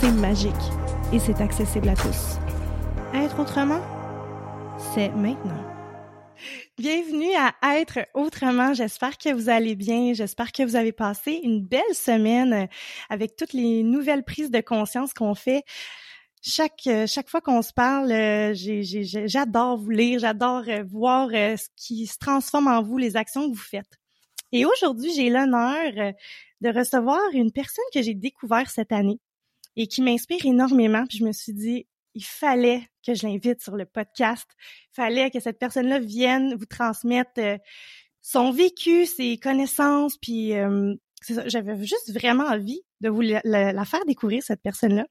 c'est magique et c'est accessible à tous. Être autrement, c'est maintenant. Bienvenue à Être autrement. J'espère que vous allez bien. J'espère que vous avez passé une belle semaine avec toutes les nouvelles prises de conscience qu'on fait. Chaque chaque fois qu'on se parle, euh, j'adore vous lire, j'adore euh, voir euh, ce qui se transforme en vous, les actions que vous faites. Et aujourd'hui, j'ai l'honneur de recevoir une personne que j'ai découvert cette année et qui m'inspire énormément. Puis je me suis dit, il fallait que je l'invite sur le podcast. Il fallait que cette personne-là vienne vous transmettre euh, son vécu, ses connaissances, puis euh, j'avais juste vraiment envie de vous la, faire découvrir, cette personne-là.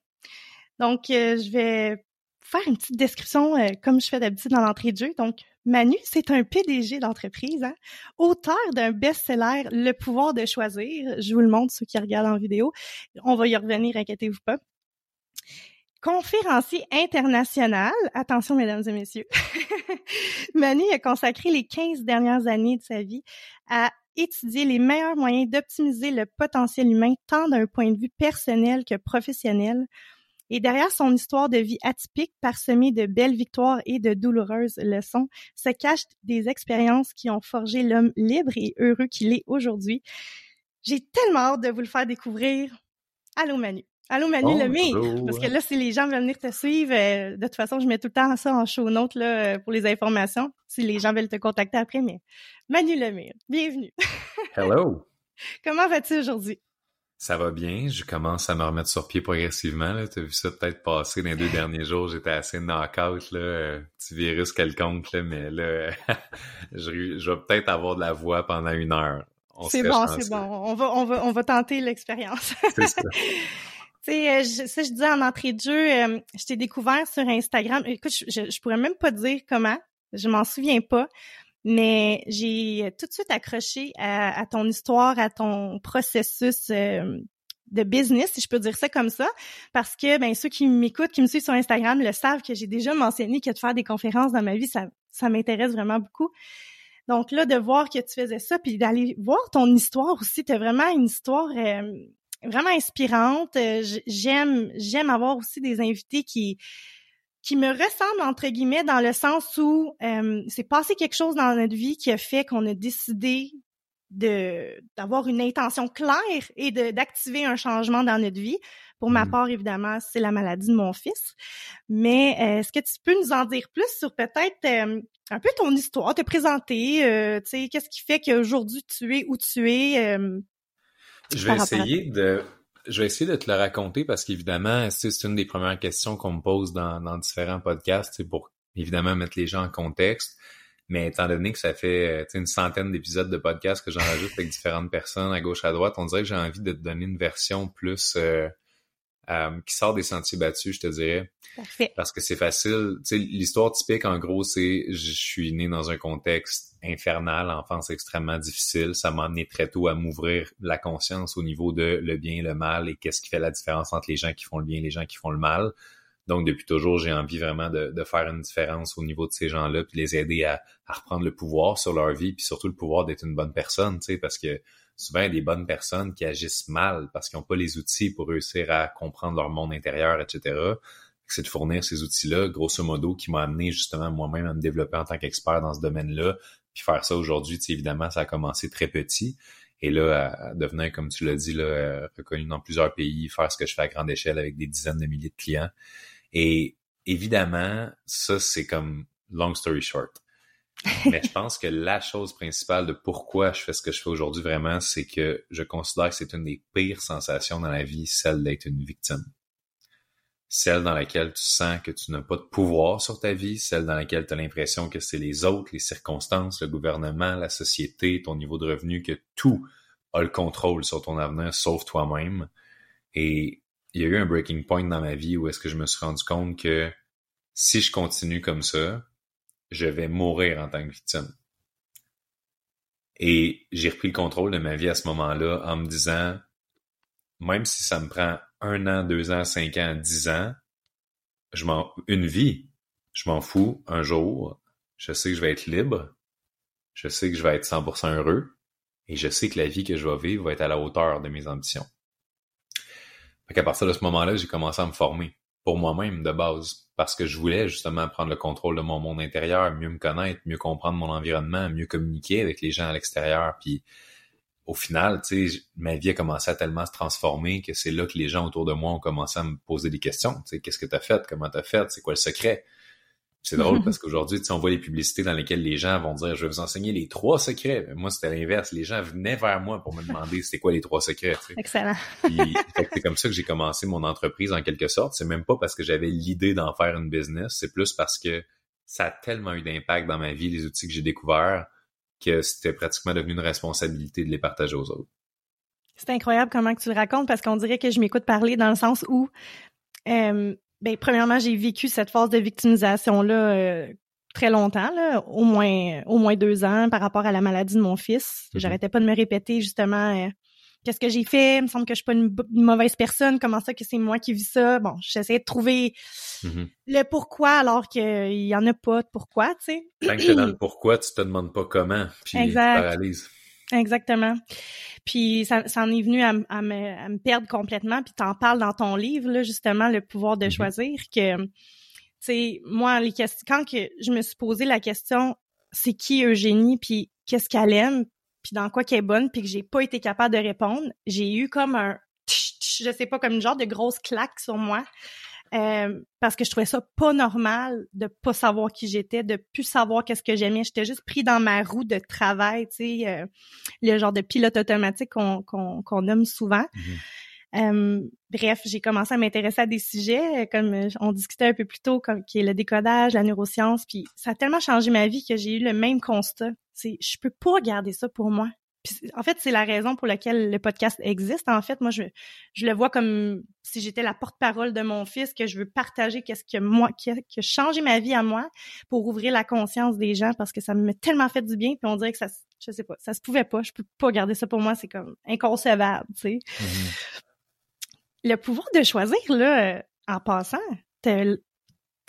Donc, euh, je vais faire une petite description comme je fais d'habitude dans l'entrée de jeu. Donc, Manu, c'est un PDG d'entreprise, hein? auteur d'un best-seller, Le pouvoir de choisir. Je vous le montre, ceux qui regardent en vidéo. On va y revenir, inquiétez-vous pas. Conférencier international, attention mesdames et messieurs, Manu a consacré les 15 dernières années de sa vie à étudier les meilleurs moyens d'optimiser le potentiel humain tant d'un point de vue personnel que professionnel et derrière son histoire de vie atypique, parsemée de belles victoires et de douloureuses leçons, se cachent des expériences qui ont forgé l'homme libre et heureux qu'il est aujourd'hui. J'ai tellement hâte de vous le faire découvrir. Allô Manu. Allô Manu oh, Lemire, parce que là, si les gens veulent venir te suivre, euh, de toute façon, je mets tout le temps ça en show notes là, euh, pour les informations, si les gens veulent te contacter après, mais Manu Lemire, bienvenue. Hello. Comment vas-tu aujourd'hui? Ça va bien, je commence à me remettre sur pied progressivement. Tu as vu ça peut-être passer dans les deux derniers jours, j'étais assez knock-out, là, euh, petit virus quelconque, là, mais là, je, je, vais peut-être avoir de la voix pendant une heure. C'est bon, c'est bon. On va, on va, on va tenter l'expérience. C'est ça. tu sais, euh, ça, je disais en entrée de jeu, euh, je t'ai découvert sur Instagram. Écoute, je, je pourrais même pas dire comment, je m'en souviens pas mais j'ai tout de suite accroché à, ton histoire, à ton processus euh, de business, si je peux dire ça comme ça, parce que ben ceux qui m'écoutent, qui me suivent sur Instagram, le savent que j'ai déjà mentionné que de faire des conférences dans ma vie, ça, ça m'intéresse vraiment beaucoup. Donc là, de voir que tu faisais ça, puis d'aller voir ton histoire aussi, tu as vraiment une histoire euh, vraiment inspirante. Euh, j'aime, j'aime avoir aussi des invités qui qui me ressemble entre guillemets dans le sens où euh, c'est passé quelque chose dans notre vie qui a fait qu'on a décidé de d'avoir une intention claire et de d'activer un changement dans notre vie. Pour ma mmh. part, évidemment, c'est la maladie de mon fils. Mais euh, est-ce que tu peux nous en dire plus sur peut-être euh, un peu ton histoire, te présenter, euh, tu sais, qu'est-ce qui fait qu'aujourd'hui tu es où tu es. Euh, je vais essayer de, je vais essayer de te le raconter parce qu'évidemment, c'est une des premières questions qu'on me pose dans, différents podcasts, c'est pour évidemment mettre les gens en contexte. Mais étant donné que ça fait une centaine d'épisodes de podcasts que j'enregistre avec différentes personnes à gauche à droite, on dirait que j'ai envie de te donner une version plus euh, qui sort des sentiers battus, je te dirais. Parfait. Parce que c'est facile. Tu sais, l'histoire typique, en gros, c'est je suis né dans un contexte infernal, enfance extrêmement difficile. Ça m'a amené très tôt à m'ouvrir la conscience au niveau de le bien et le mal et qu'est-ce qui fait la différence entre les gens qui font le bien et les gens qui font le mal. Donc, depuis toujours, j'ai envie vraiment de, de, faire une différence au niveau de ces gens-là, puis les aider à, à, reprendre le pouvoir sur leur vie, puis surtout le pouvoir d'être une bonne personne, tu sais, parce que souvent, des bonnes personnes qui agissent mal parce qu'ils n'ont pas les outils pour réussir à comprendre leur monde intérieur, etc. C'est de fournir ces outils-là, grosso modo, qui m'a amené justement moi-même à me développer en tant qu'expert dans ce domaine-là. Puis faire ça aujourd'hui, évidemment, ça a commencé très petit. Et là, à devenir, comme tu l'as dit, là, euh, reconnu dans plusieurs pays, faire ce que je fais à grande échelle avec des dizaines de milliers de clients. Et évidemment, ça, c'est comme long story short. Mais je pense que la chose principale de pourquoi je fais ce que je fais aujourd'hui vraiment, c'est que je considère que c'est une des pires sensations dans la vie, celle d'être une victime. Celle dans laquelle tu sens que tu n'as pas de pouvoir sur ta vie, celle dans laquelle tu as l'impression que c'est les autres, les circonstances, le gouvernement, la société, ton niveau de revenu, que tout a le contrôle sur ton avenir sauf toi-même. Et il y a eu un breaking point dans ma vie où est-ce que je me suis rendu compte que si je continue comme ça, je vais mourir en tant que victime. Et j'ai repris le contrôle de ma vie à ce moment-là en me disant, même si ça me prend un an, deux ans, cinq ans, dix ans, je m'en, une vie, je m'en fous un jour. Je sais que je vais être libre. Je sais que je vais être 100% heureux. Et je sais que la vie que je vais vivre va être à la hauteur de mes ambitions. Fait qu'à partir de ce moment-là, j'ai commencé à me former pour moi-même de base parce que je voulais justement prendre le contrôle de mon monde intérieur, mieux me connaître, mieux comprendre mon environnement, mieux communiquer avec les gens à l'extérieur. Puis au final, tu sais, ma vie a commencé à tellement se transformer que c'est là que les gens autour de moi ont commencé à me poser des questions. Tu sais, qu'est-ce que tu as fait? Comment tu as fait? C'est quoi le secret? C'est drôle parce qu'aujourd'hui, on voit les publicités dans lesquelles les gens vont dire, je vais vous enseigner les trois secrets. moi, c'était l'inverse. Les gens venaient vers moi pour me demander c'était quoi les trois secrets. Excellent. c'est comme ça que j'ai commencé mon entreprise en quelque sorte. C'est même pas parce que j'avais l'idée d'en faire une business. C'est plus parce que ça a tellement eu d'impact dans ma vie, les outils que j'ai découverts, que c'était pratiquement devenu une responsabilité de les partager aux autres. C'est incroyable comment que tu le racontes parce qu'on dirait que je m'écoute parler dans le sens où euh, ben, premièrement, j'ai vécu cette phase de victimisation-là euh, très longtemps, là, au moins au moins deux ans par rapport à la maladie de mon fils. Mm-hmm. J'arrêtais pas de me répéter justement euh, qu'est-ce que j'ai fait, il me semble que je suis pas une, mauvaise personne, comment ça que c'est moi qui vis ça. Bon, j'essayais de trouver mm-hmm. le pourquoi alors qu'il y en a pas de pourquoi, tu sais. Tant que dans le pourquoi, tu te demandes pas comment, puis exact. Exactement. Puis ça, ça en est venu à, me, à me, perdre complètement. Puis t'en parles dans ton livre, là, justement, le pouvoir de mm-hmm. choisir, que, tu sais, moi, les questions, quand que je me suis posé la question, c'est qui Eugénie, puis qu'est-ce qu'elle aime, puis dans quoi qu'elle est bonne, puis que j'ai pas été capable de répondre, j'ai eu comme un, je sais pas, comme une genre de grosse claque sur moi. Euh, parce que je trouvais ça pas normal de pas savoir qui j'étais, de plus savoir qu'est-ce que j'aimais. J'étais juste pris dans ma roue de travail, tu sais, euh, le genre de pilote automatique qu'on nomme souvent. Mm-hmm. Euh, bref, j'ai commencé à m'intéresser à des sujets comme on discutait un peu plus tôt, comme qui est le décodage, la neuroscience, puis ça a tellement changé ma vie que j'ai eu le même constat. C'est, je peux pas garder ça pour moi en fait, c'est la raison pour laquelle le podcast existe. En fait, moi, je, je le vois comme si j'étais la porte-parole de mon fils, que je veux partager qu'est-ce que moi, qui a, changé ma vie à moi pour ouvrir la conscience des gens parce que ça me tellement fait du bien. Puis on dirait que ça, je sais pas, ça se pouvait pas. Je peux pas garder ça pour moi. C'est comme inconcevable, tu sais. Mm-hmm. Le pouvoir de choisir, là, euh, en passant, t'as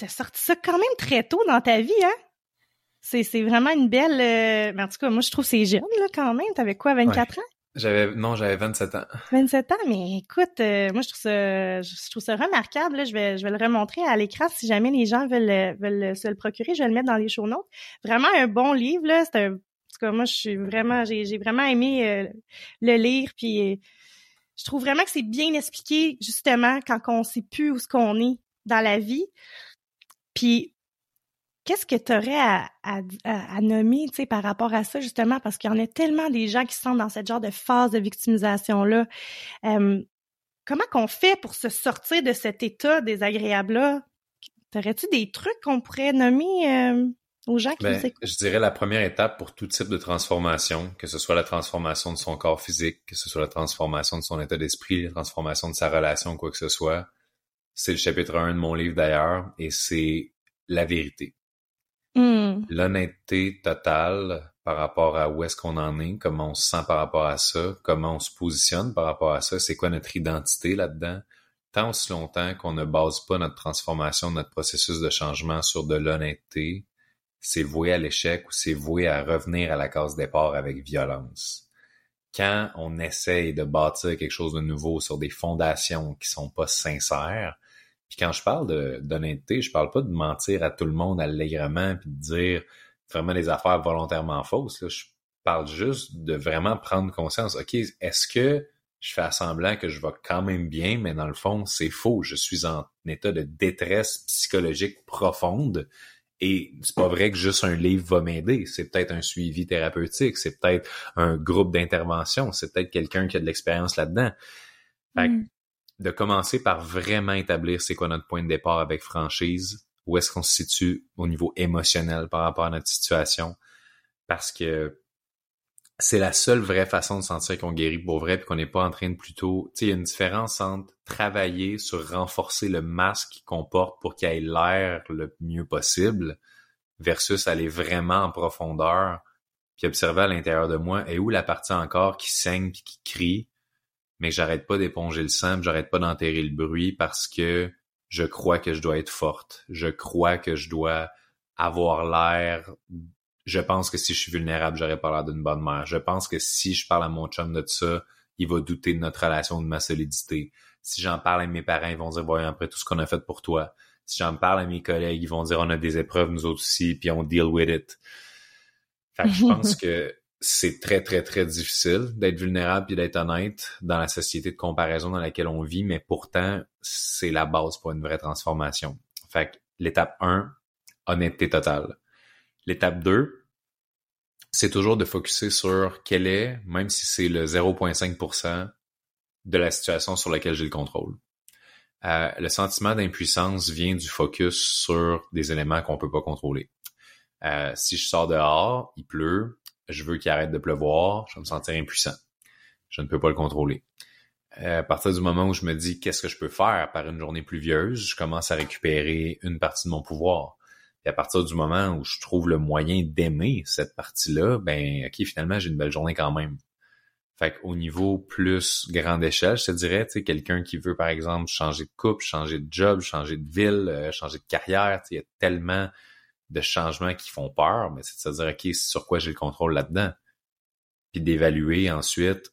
as sorti ça quand même très tôt dans ta vie, hein? C'est, c'est vraiment une belle. Euh... Mais en tout cas, moi, je trouve que c'est jeune, là, quand même. T'avais quoi, 24 ans? J'avais non, j'avais 27 ans. 27 ans, mais écoute, euh, moi je trouve ça je trouve ça remarquable. Là. Je vais je vais le remontrer à l'écran si jamais les gens veulent veulent se le procurer, je vais le mettre dans les show notes. Vraiment un bon livre là, c'est un en tout cas moi je suis vraiment j'ai j'ai vraiment aimé euh, le lire puis euh, je trouve vraiment que c'est bien expliqué justement quand on sait plus où ce qu'on est dans la vie. Puis qu'est-ce que tu aurais à, à, à, nommer par rapport à ça, justement, parce qu'il y en a tellement des gens qui sont dans cette genre de phase de victimisation-là. Euh, comment qu'on fait pour se sortir de cet état désagréable-là? T'aurais-tu des trucs qu'on pourrait nommer euh, aux gens qui ben, Je dirais la première étape pour tout type de transformation, que ce soit la transformation de son corps physique, que ce soit la transformation de son état d'esprit, la transformation de sa relation, quoi que ce soit, c'est le chapitre 1 de mon livre d'ailleurs, et c'est la vérité. Hmm. L'honnêteté totale par rapport à où est-ce qu'on en est, comment on se sent par rapport à ça, comment on se positionne par rapport à ça, c'est quoi notre identité là-dedans. Tant aussi longtemps qu'on ne base pas notre transformation, notre processus de changement sur de l'honnêteté, c'est voué à l'échec ou c'est voué à revenir à la case départ avec violence. Quand on essaye de bâtir quelque chose de nouveau sur des fondations qui sont pas sincères, puis quand je parle d'honnêteté, je parle pas de mentir à tout le monde allègrement puis de dire vraiment des affaires volontairement fausses. Là. Je parle juste de vraiment prendre conscience. OK, est-ce que je fais semblant que je vais quand même bien, mais dans le fond, c'est faux. Je suis en état de détresse psychologique profonde. Et c'est pas vrai que juste un livre va m'aider. C'est peut-être un suivi thérapeutique, c'est peut-être un groupe d'intervention, c'est peut-être quelqu'un qui a de l'expérience là-dedans. Fait mm de commencer par vraiment établir c'est quoi notre point de départ avec franchise, où est-ce qu'on se situe au niveau émotionnel par rapport à notre situation, parce que c'est la seule vraie façon de sentir qu'on guérit pour vrai puis qu'on n'est pas en train de plutôt, tu sais, il y a une différence entre travailler sur renforcer le masque qu'on porte pour qu'il ait l'air le mieux possible versus aller vraiment en profondeur puis observer à l'intérieur de moi et où la partie encore qui saigne puis qui crie mais j'arrête pas d'éponger le sang, j'arrête pas d'enterrer le bruit parce que je crois que je dois être forte. Je crois que je dois avoir l'air. Je pense que si je suis vulnérable, j'aurais pas l'air d'une bonne mère. Je pense que si je parle à mon chum de ça, il va douter de notre relation, de ma solidité. Si j'en parle à mes parents, ils vont dire, voyons, après tout ce qu'on a fait pour toi. Si j'en parle à mes collègues, ils vont dire, on a des épreuves, nous autres aussi, puis on deal with it. Fait que je pense que c'est très, très, très difficile d'être vulnérable et d'être honnête dans la société de comparaison dans laquelle on vit, mais pourtant, c'est la base pour une vraie transformation. Fait que l'étape 1, honnêteté totale. L'étape 2, c'est toujours de focuser sur quel est, même si c'est le 0,5% de la situation sur laquelle j'ai le contrôle. Euh, le sentiment d'impuissance vient du focus sur des éléments qu'on peut pas contrôler. Euh, si je sors dehors, il pleut, je veux qu'il arrête de pleuvoir, je vais me sentir impuissant. Je ne peux pas le contrôler. Euh, à partir du moment où je me dis qu'est-ce que je peux faire par une journée pluvieuse, je commence à récupérer une partie de mon pouvoir. Et à partir du moment où je trouve le moyen d'aimer cette partie-là, ben ok, finalement, j'ai une belle journée quand même. Fait qu'au niveau plus grande échelle, je te dirais, tu sais, quelqu'un qui veut, par exemple, changer de couple, changer de job, changer de ville, euh, changer de carrière, il y a tellement de changements qui font peur, mais c'est de se dire, OK, sur quoi j'ai le contrôle là-dedans? Puis d'évaluer ensuite,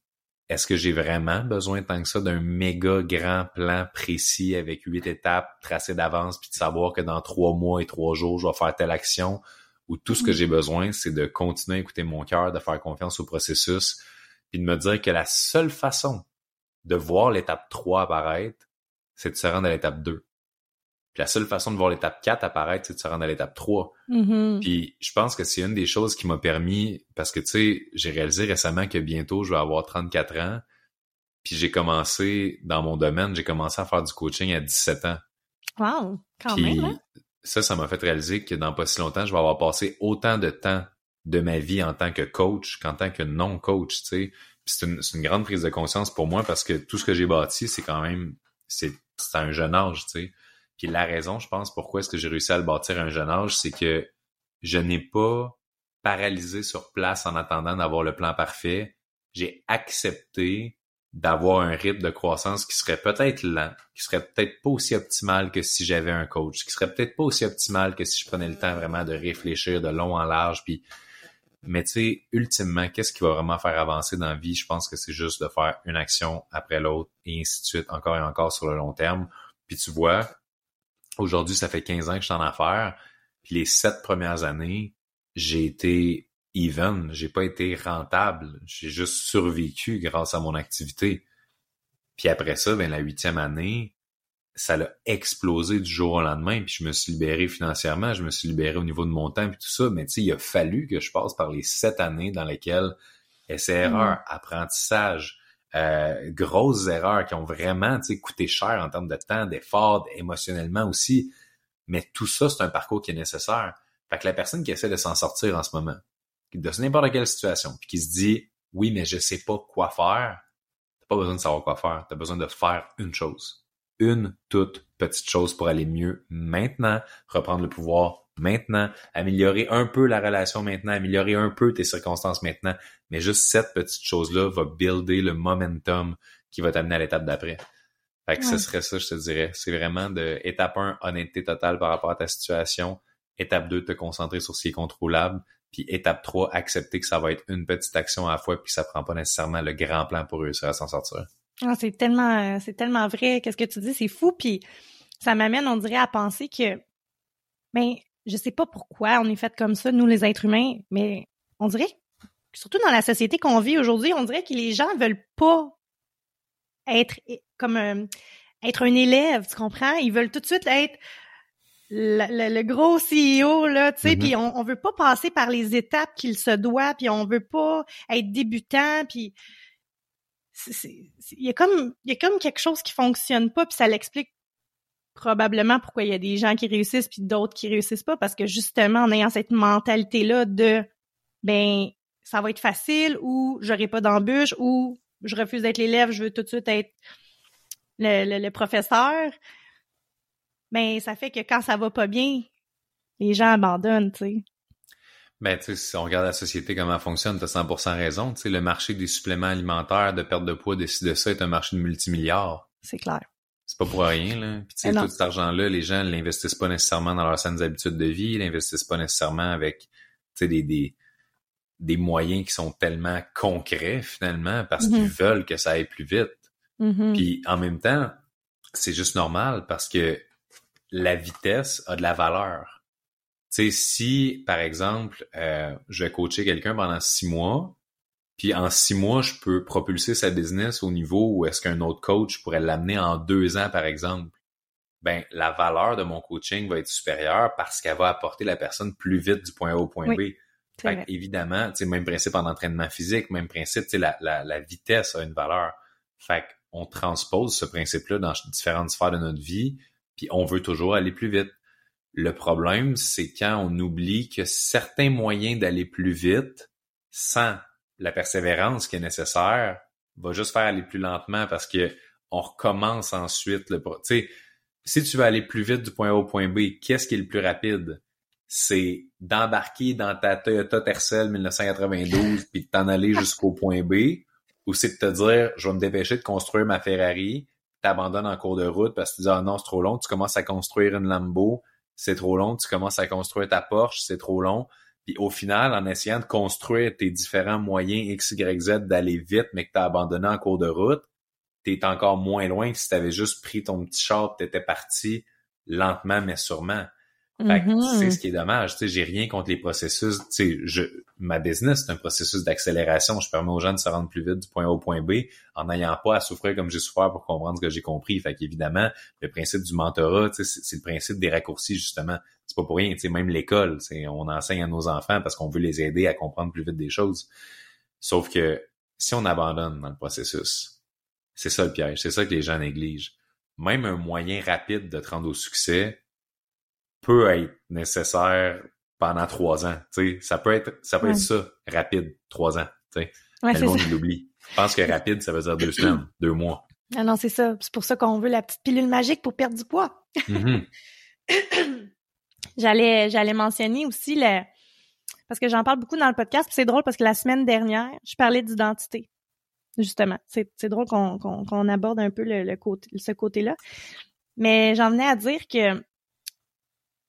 est-ce que j'ai vraiment besoin tant que ça d'un méga grand plan précis avec huit étapes tracées d'avance, puis de savoir que dans trois mois et trois jours, je vais faire telle action, ou tout ce que mm-hmm. j'ai besoin, c'est de continuer à écouter mon cœur, de faire confiance au processus, puis de me dire que la seule façon de voir l'étape 3 apparaître, c'est de se rendre à l'étape 2 la seule façon de voir l'étape 4 apparaître, c'est de se rendre à l'étape 3. Mm-hmm. Puis je pense que c'est une des choses qui m'a permis, parce que tu sais, j'ai réalisé récemment que bientôt je vais avoir 34 ans, puis j'ai commencé, dans mon domaine, j'ai commencé à faire du coaching à 17 ans. Wow, quand même, hein? Ça, ça m'a fait réaliser que dans pas si longtemps, je vais avoir passé autant de temps de ma vie en tant que coach qu'en tant que non-coach, tu sais. c'est une, une, grande prise de conscience pour moi parce que tout ce que j'ai bâti, c'est quand même, c'est à un jeune âge, tu sais. Puis la raison, je pense, pourquoi est-ce que j'ai réussi à le bâtir à un jeune âge, c'est que je n'ai pas paralysé sur place en attendant d'avoir le plan parfait. J'ai accepté d'avoir un rythme de croissance qui serait peut-être lent, qui serait peut-être pas aussi optimal que si j'avais un coach, qui serait peut-être pas aussi optimal que si je prenais le temps vraiment de réfléchir de long en large. Puis, mais tu sais, ultimement, qu'est-ce qui va vraiment faire avancer dans la vie? Je pense que c'est juste de faire une action après l'autre et ainsi de suite, encore et encore sur le long terme. Puis tu vois, Aujourd'hui, ça fait 15 ans que je suis en affaires. Puis les sept premières années, j'ai été even, j'ai pas été rentable. J'ai juste survécu grâce à mon activité. Puis après ça, ben la huitième année, ça l'a explosé du jour au lendemain, puis je me suis libéré financièrement, je me suis libéré au niveau de mon temps, puis tout ça, mais tu sais, il a fallu que je passe par les sept années dans lesquelles essai-erreur, mm. apprentissage, euh, grosses erreurs qui ont vraiment coûté cher en termes de temps, d'effort, émotionnellement aussi. Mais tout ça, c'est un parcours qui est nécessaire. Fait que la personne qui essaie de s'en sortir en ce moment, de n'importe quelle situation, puis qui se dit oui, mais je sais pas quoi faire, t'as pas besoin de savoir quoi faire, t'as besoin de faire une chose. Une toute petite chose pour aller mieux maintenant, reprendre le pouvoir maintenant, améliorer un peu la relation maintenant, améliorer un peu tes circonstances maintenant, mais juste cette petite chose-là va builder le momentum qui va t'amener à l'étape d'après. Fait que ce serait ça, je te dirais. C'est vraiment de étape 1, honnêteté totale par rapport à ta situation. Étape 2, te concentrer sur ce qui est contrôlable. Puis étape 3, accepter que ça va être une petite action à la fois, puis ça prend pas nécessairement le grand plan pour réussir à s'en sortir. Ah, c'est tellement, c'est tellement vrai. Qu'est-ce que tu dis, c'est fou. Puis ça m'amène, on dirait, à penser que, ben, je sais pas pourquoi on est fait comme ça, nous les êtres humains, mais on dirait, surtout dans la société qu'on vit aujourd'hui, on dirait que les gens veulent pas être comme un, être un élève, tu comprends? Ils veulent tout de suite être le, gros CEO, là, tu sais, puis on, on veut pas passer par les étapes qu'il se doit, puis on veut pas être débutant, puis il y a comme il y a comme quelque chose qui fonctionne pas, puis ça l'explique probablement pourquoi il y a des gens qui réussissent puis d'autres qui réussissent pas parce que justement en ayant cette mentalité là de ben ça va être facile ou j'aurai pas d'embûche ou je refuse d'être l'élève, je veux tout de suite être le, professeur. Ben ça fait que quand ça va pas bien, les gens abandonnent, tu sais. Ben, tu sais, si on regarde la société, comment elle fonctionne, t'as 100% raison. Tu sais, le marché des suppléments alimentaires de perte de poids, de de ça, est un marché de multimilliards. C'est clair c'est pas pour rien là. Puis tu sais, tout cet argent-là, les gens l'investissent pas nécessairement dans leurs saines habitudes de vie, ils l'investissent pas nécessairement avec tu sais des, des des moyens qui sont tellement concrets finalement parce qu'ils mm-hmm. veulent que ça aille plus vite. Mm-hmm. Puis en même temps, c'est juste normal parce que la vitesse a de la valeur. Tu sais, si par exemple, euh, je vais coacher quelqu'un pendant six mois, puis en six mois, je peux propulser sa business au niveau où est-ce qu'un autre coach pourrait l'amener en deux ans, par exemple. Ben, la valeur de mon coaching va être supérieure parce qu'elle va apporter la personne plus vite du point A au point B. Fait évidemment, tu même principe en entraînement physique, même principe, tu sais, la, la, la, vitesse a une valeur. Fait qu'on transpose ce principe-là dans différentes sphères de notre vie, puis on veut toujours aller plus vite. Le problème, c'est quand on oublie que certains moyens d'aller plus vite sans la persévérance qui est nécessaire va juste faire aller plus lentement parce que on recommence ensuite le tu si tu veux aller plus vite du point A au point B, qu'est-ce qui est le plus rapide? C'est d'embarquer dans ta Toyota Tercel 1992 puis de t'en aller jusqu'au point B ou c'est de te dire je vais me dépêcher de construire ma Ferrari, t'abandonnes en cours de route parce que tu dis ah non, c'est trop long, tu commences à construire une Lambo, c'est trop long, tu commences à construire ta Porsche, c'est trop long puis au final, en essayant de construire tes différents moyens X, Y, Z d'aller vite, mais que tu as abandonné en cours de route, tu es encore moins loin que si tu avais juste pris ton petit char tu étais parti lentement mais sûrement. Fait mm-hmm. c'est ce qui est dommage. Tu sais, j'ai rien contre les processus. Tu sais, je, ma business, c'est un processus d'accélération. Je permets aux gens de se rendre plus vite du point A au point B en n'ayant pas à souffrir comme j'ai souffert pour comprendre ce que j'ai compris. Fait qu'évidemment, le principe du mentorat, tu sais, c'est le principe des raccourcis, justement. Pas pour rien. Tu sais, même l'école, on enseigne à nos enfants parce qu'on veut les aider à comprendre plus vite des choses. Sauf que si on abandonne dans le processus, c'est ça le piège. C'est ça que les gens négligent. Même un moyen rapide de te rendre au succès, peut être nécessaire pendant trois ans. sais, Ça peut être ça peut être ça, rapide, trois ans. sais. Ouais, le monde l'oublie. Je pense que rapide, ça veut dire deux semaines, deux mois. Ah non, c'est ça. C'est pour ça qu'on veut la petite pilule magique pour perdre du poids. Mm-hmm. j'allais, j'allais mentionner aussi le, parce que j'en parle beaucoup dans le podcast. C'est drôle parce que la semaine dernière, je parlais d'identité. Justement, c'est, drôle qu'on, qu'on, aborde un peu le, le côté, ce côté-là. Mais j'en venais à dire que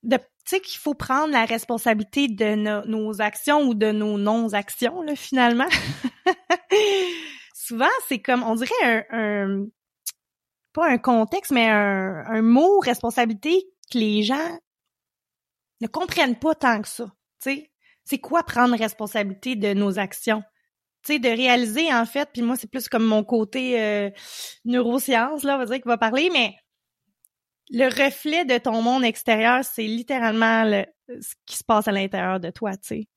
tu sais qu'il faut prendre la responsabilité de nos actions ou de nos non-actions là finalement. Souvent c'est comme on dirait un, pas un contexte mais un, un mot responsabilité que les gens ne comprennent pas tant que ça. Tu sais, c'est quoi prendre responsabilité de nos actions? Tu sais, de réaliser en fait, puis moi c'est plus comme mon côté euh, neurosciences là, on va dire qu'il va parler, mais le reflet de ton monde extérieur, c'est littéralement le, ce qui se passe à l'intérieur de toi, tu sais.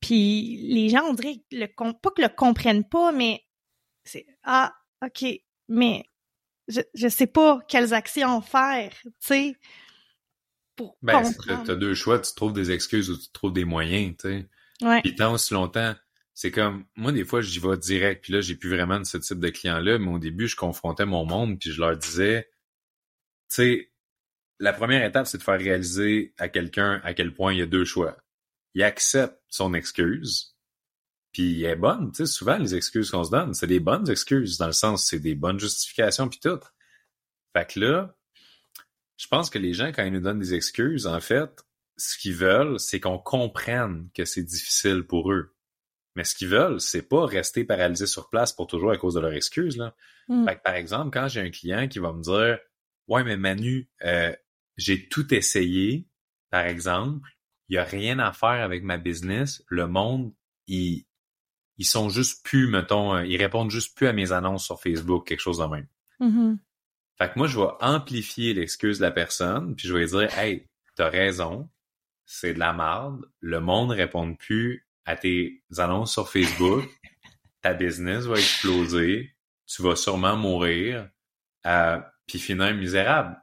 Puis les gens, on dirait, le, pas que le comprennent pas, mais c'est ah, ok, mais je je sais pas quelles actions faire, tu sais. Pour Ben, t'as deux choix, tu trouves des excuses ou tu trouves des moyens, tu sais. Ouais. Puis tant aussi longtemps, c'est comme, moi, des fois, j'y vais direct, puis là, j'ai plus vraiment de ce type de client-là, mais au début, je confrontais mon monde, puis je leur disais, tu sais, la première étape, c'est de faire réaliser à quelqu'un à quel point il y a deux choix. Il accepte son excuse, puis elle est bonne, tu sais, souvent, les excuses qu'on se donne, c'est des bonnes excuses, dans le sens, c'est des bonnes justifications, puis tout. Fait que là, je pense que les gens, quand ils nous donnent des excuses, en fait, ce qu'ils veulent, c'est qu'on comprenne que c'est difficile pour eux. Mais ce qu'ils veulent, c'est pas rester paralysé sur place pour toujours à cause de leurs excuses. Là. Mm. Fait que, par exemple, quand j'ai un client qui va me dire Ouais, mais Manu, euh, j'ai tout essayé, par exemple, il y a rien à faire avec ma business, le monde, ils, ils sont juste plus, mettons, euh, ils répondent juste plus à mes annonces sur Facebook, quelque chose de même. Mhm. Fait que moi, je vais amplifier l'excuse de la personne, puis je vais lui dire Hey, t'as raison, c'est de la merde, le monde répond plus à tes annonces sur Facebook, ta business va exploser, tu vas sûrement mourir, euh, puis finir misérable.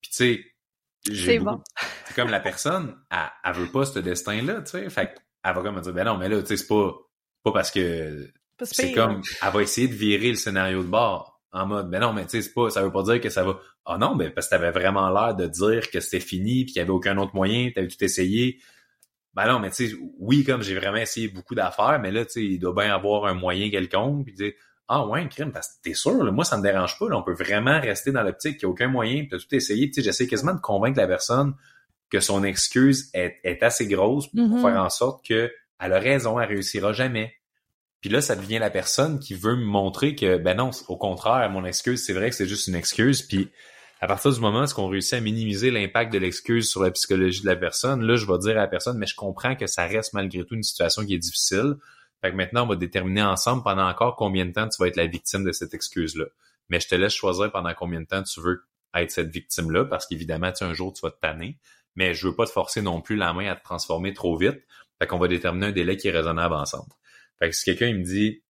Puis tu sais, C'est bon. c'est comme la personne, elle, elle veut pas ce destin-là, tu sais. Fait qu'elle va comme me dire, ben non, mais là, tu sais, c'est pas, pas parce que c'est comme, elle va essayer de virer le scénario de bord en mode, ben non, mais tu sais, c'est pas, ça veut pas dire que ça va. Ah non, ben parce que t'avais vraiment l'air de dire que c'était fini puis qu'il y avait aucun autre moyen, t'avais tout essayé. Ben non, mais tu sais, oui, comme j'ai vraiment essayé beaucoup d'affaires, mais là, tu sais, il doit bien avoir un moyen quelconque puis dire, ah ouais, crime, parce que t'es sûr, là, moi ça me dérange pas, là, on peut vraiment rester dans l'optique qu'il n'y a aucun moyen, puis t'as tout essayé, tu sais, j'essaie quasiment de convaincre la personne que son excuse est, est assez grosse pour Mhm. faire en sorte que elle a raison, elle réussira jamais. Puis là, ça devient la personne qui veut me montrer que, ben non, au contraire, mon excuse, c'est vrai que c'est juste une excuse. Puis à partir du moment où on réussit à minimiser l'impact de l'excuse sur la psychologie de la personne, là, je vais dire à la personne, mais je comprends que ça reste malgré tout une situation qui est difficile. Fait que maintenant, on va déterminer ensemble pendant encore combien de temps tu vas être la victime de cette excuse-là. Mais je te laisse choisir pendant combien de temps tu veux être cette victime-là, parce qu'évidemment, tu un jour, tu vas te tanner. Mais je veux pas te forcer non plus la main à te transformer trop vite. Fait qu'on va déterminer un délai qui est raisonnable ensemble. Fait que si quelqu'un il me dit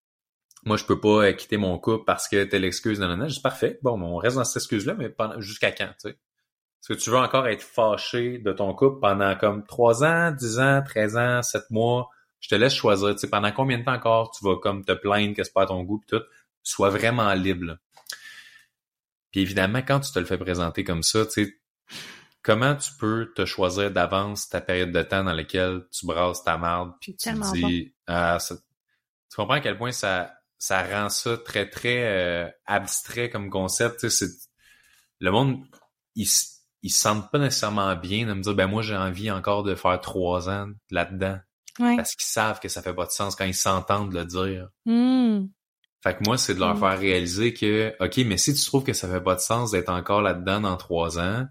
moi je peux pas euh, quitter mon couple parce que telle excuse, non, non, non, je dis parfait, bon, on reste dans cette excuse-là, mais pendant jusqu'à quand, tu sais? Est-ce que tu veux encore être fâché de ton couple pendant comme 3 ans, 10 ans, 13 ans, 7 mois? Je te laisse choisir, tu sais, pendant combien de temps encore tu vas comme te plaindre que c'est pas à ton goût pis tout? Sois vraiment libre. là. Puis évidemment, quand tu te le fais présenter comme ça, tu sais, comment tu peux te choisir d'avance ta période de temps dans laquelle tu brasses ta marde puis tu dis ah, tu comprends à quel point ça ça rend ça très très euh, abstrait comme concept le monde ils ils se sentent pas nécessairement bien de me dire ben moi j'ai envie encore de faire trois ans là-dedans Ouais. parce qu'ils savent que ça fait pas de sens quand ils s'entendent le dire Hmm. fait que moi, c'est de leur Mm. faire réaliser que, OK, mais si tu trouves que ça fait pas de sens d'être encore là-dedans dans trois ans,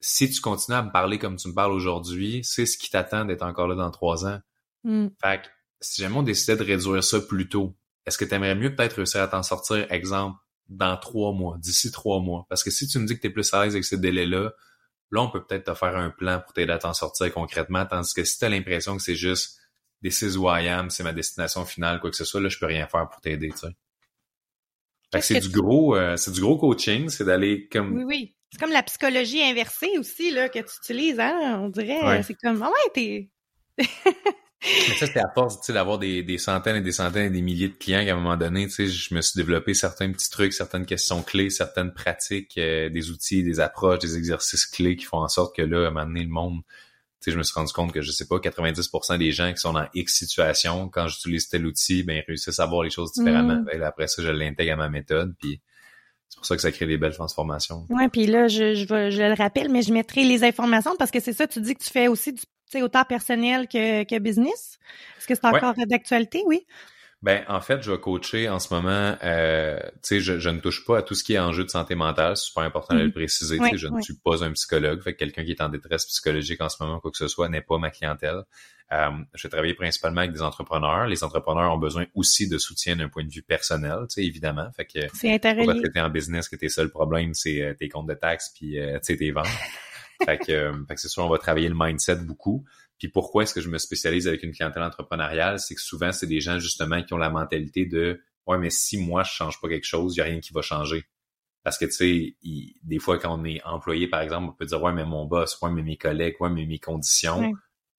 si tu continues à me parler comme tu me parles aujourd'hui, c'est ce qui t'attend d'être encore là dans trois ans. Hmm. Fait que si jamais on décidait de réduire ça plus tôt, est-ce que tu aimerais mieux peut-être réussir à t'en sortir, exemple, dans trois mois, d'ici trois mois? Parce que si tu me dis que tu es plus à l'aise avec ces délais-là, là, on peut peut-être te faire un plan pour t'aider à t'en sortir concrètement, tandis que si tu as l'impression que c'est juste des is who I am, c'est ma destination finale, quoi que ce soit, là, je peux rien faire pour t'aider, tu sais. Fait que c'est du gros, euh, c'est du gros coaching, c'est d'aller comme Oui, oui. C'est comme la psychologie inversée aussi, là, que tu utilises, hein? On dirait, Ouais. c'est comme, ah ouais, t'es... Mais ça, c'est à force d'avoir des, des centaines et des centaines et des milliers de clients qu'à un moment donné, je me suis développé certains petits trucs, certaines questions clés, certaines pratiques, euh, des outils, des approches, des exercices clés qui font en sorte que là, à un moment donné, le monde, je me suis rendu compte que, je sais pas, 90% des gens qui sont dans X situation, quand j'utilise tel outil, ben, ils réussissent à voir les choses différemment. Mm. Ben, là, après ça, je l'intègre à ma méthode, puis c'est pour ça que ça crée des belles transformations. Ouais, puis là, je, je, je le rappelle, mais je mettrai les informations parce que c'est ça, tu dis que tu fais aussi du, sais, autant personnel que, que business? Est-ce que c'est Ouais. encore d'actualité, oui? Ben, en fait, je vais coacher en ce moment. Euh, tu sais, je, ne touche pas à tout ce qui est enjeu de santé mentale. C'est super important de le mhm. préciser. je ne suis pas un psychologue. Fait que quelqu'un qui est en détresse psychologique en ce moment, quoi que ce soit, n'est pas ma clientèle. Euh, je vais travailler principalement avec des entrepreneurs. Les entrepreneurs ont besoin aussi de soutien d'un point de vue personnel, tu sais, évidemment. Fait que c'est intéressant. que t'es en business, que tes seuls problèmes, c'est euh, tes comptes de taxes puis euh, tes ventes. fait que, fait que c'est sûr, on va travailler le mindset beaucoup. Puis pourquoi est-ce que je me spécialise avec une clientèle entrepreneuriale? C'est que souvent, c'est des gens justement qui ont la mentalité de Ouais, mais si moi je change pas quelque chose, il n'y a rien qui va changer. Parce que tu sais, des fois, quand on est employé, par exemple, on peut dire Ouais, mais mon boss, ouais, mais mes collègues, ouais, mais mes conditions.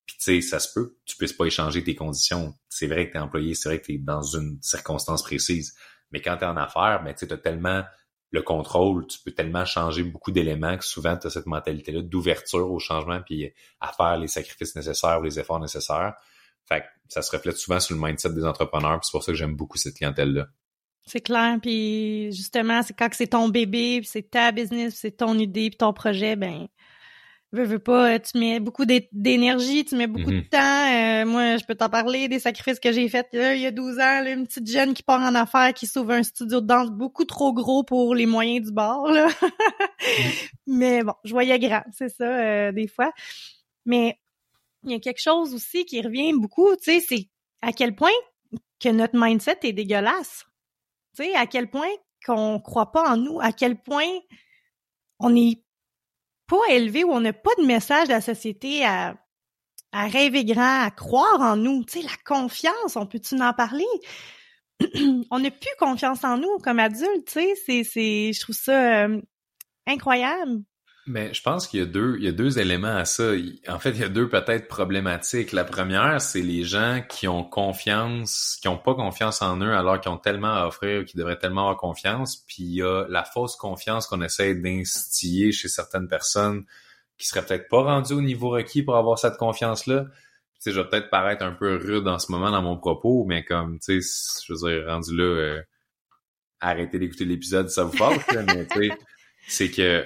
Puis tu sais, ça se peut, tu puisses pas échanger tes conditions. C'est vrai que tu es employé, c'est vrai que tu es dans une circonstance précise. Mais quand tu es en affaires, ben, tu as tellement le contrôle, tu peux tellement changer beaucoup d'éléments que souvent tu as cette mentalité-là d'ouverture au changement puis à faire les sacrifices nécessaires ou les efforts nécessaires. Fait que ça se reflète souvent sur le mindset des entrepreneurs, c'est pour ça que j'aime beaucoup cette clientèle-là. C'est clair, puis justement, c'est quand c'est ton bébé, c'est ta business, c'est ton idée, puis ton projet, ben veux, veux pas, euh, tu mets beaucoup d'énergie, tu mets beaucoup de mm-hmm. temps. Euh, moi, je peux t'en parler des sacrifices que j'ai faits il y a 12 ans, une petite jeune qui part en affaires, qui sauve un studio de danse beaucoup trop gros pour les moyens du bord. Là. Mm. Mais bon, je voyais grand, c'est ça, euh, des fois. Mais il y a quelque chose aussi qui revient beaucoup, tu sais, c'est à quel point que notre mindset est dégueulasse. Tu sais, à quel point qu'on croit pas en nous, à quel point on est pas élevé, où on n'a pas de message de la société à, à rêver grand, à croire en nous. Tu sais, la confiance, on peut-tu en parler? on n'a plus confiance en nous comme adultes, tu sais, c'est, c'est, je trouve ça euh, incroyable. Mais je pense qu'il y a deux, il y a deux éléments à ça. En fait, il y a deux peut-être problématiques. La première, c'est les gens qui ont confiance, qui ont pas confiance en eux alors qu'ils ont tellement à offrir, qui devraient tellement avoir confiance. Puis il y a la fausse confiance qu'on essaie d'instiller chez certaines personnes qui seraient peut-être pas rendues au niveau requis pour avoir cette confiance-là. Tu sais, je vais peut-être paraître un peu rude en ce moment dans mon propos, mais comme, tu sais, je veux dire, rendu là, euh, arrêtez d'écouter l'épisode ça vous passe, mais tu sais, c'est que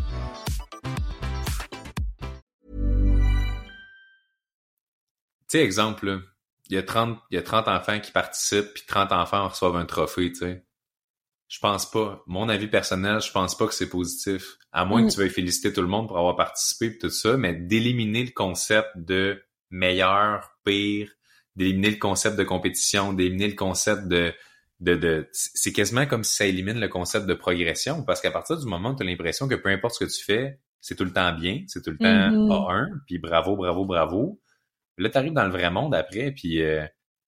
Sais, exemple, il y, a 30, il y a 30 enfants qui participent, puis 30 enfants reçoivent un trophée, tu sais. Je pense pas. Mon avis personnel, je pense pas que c'est positif. À moins que mm. tu veuilles féliciter tout le monde pour avoir participé et tout ça, mais d'éliminer le concept de meilleur, pire, d'éliminer le concept de compétition, d'éliminer le concept de de, de c'est quasiment comme si ça élimine le concept de progression parce qu'à partir du moment où tu as l'impression que peu importe ce que tu fais, c'est tout le temps bien, c'est tout le temps A1, mm-hmm. puis bravo, bravo, bravo. Là, tu arrives dans le vrai monde après, puis euh,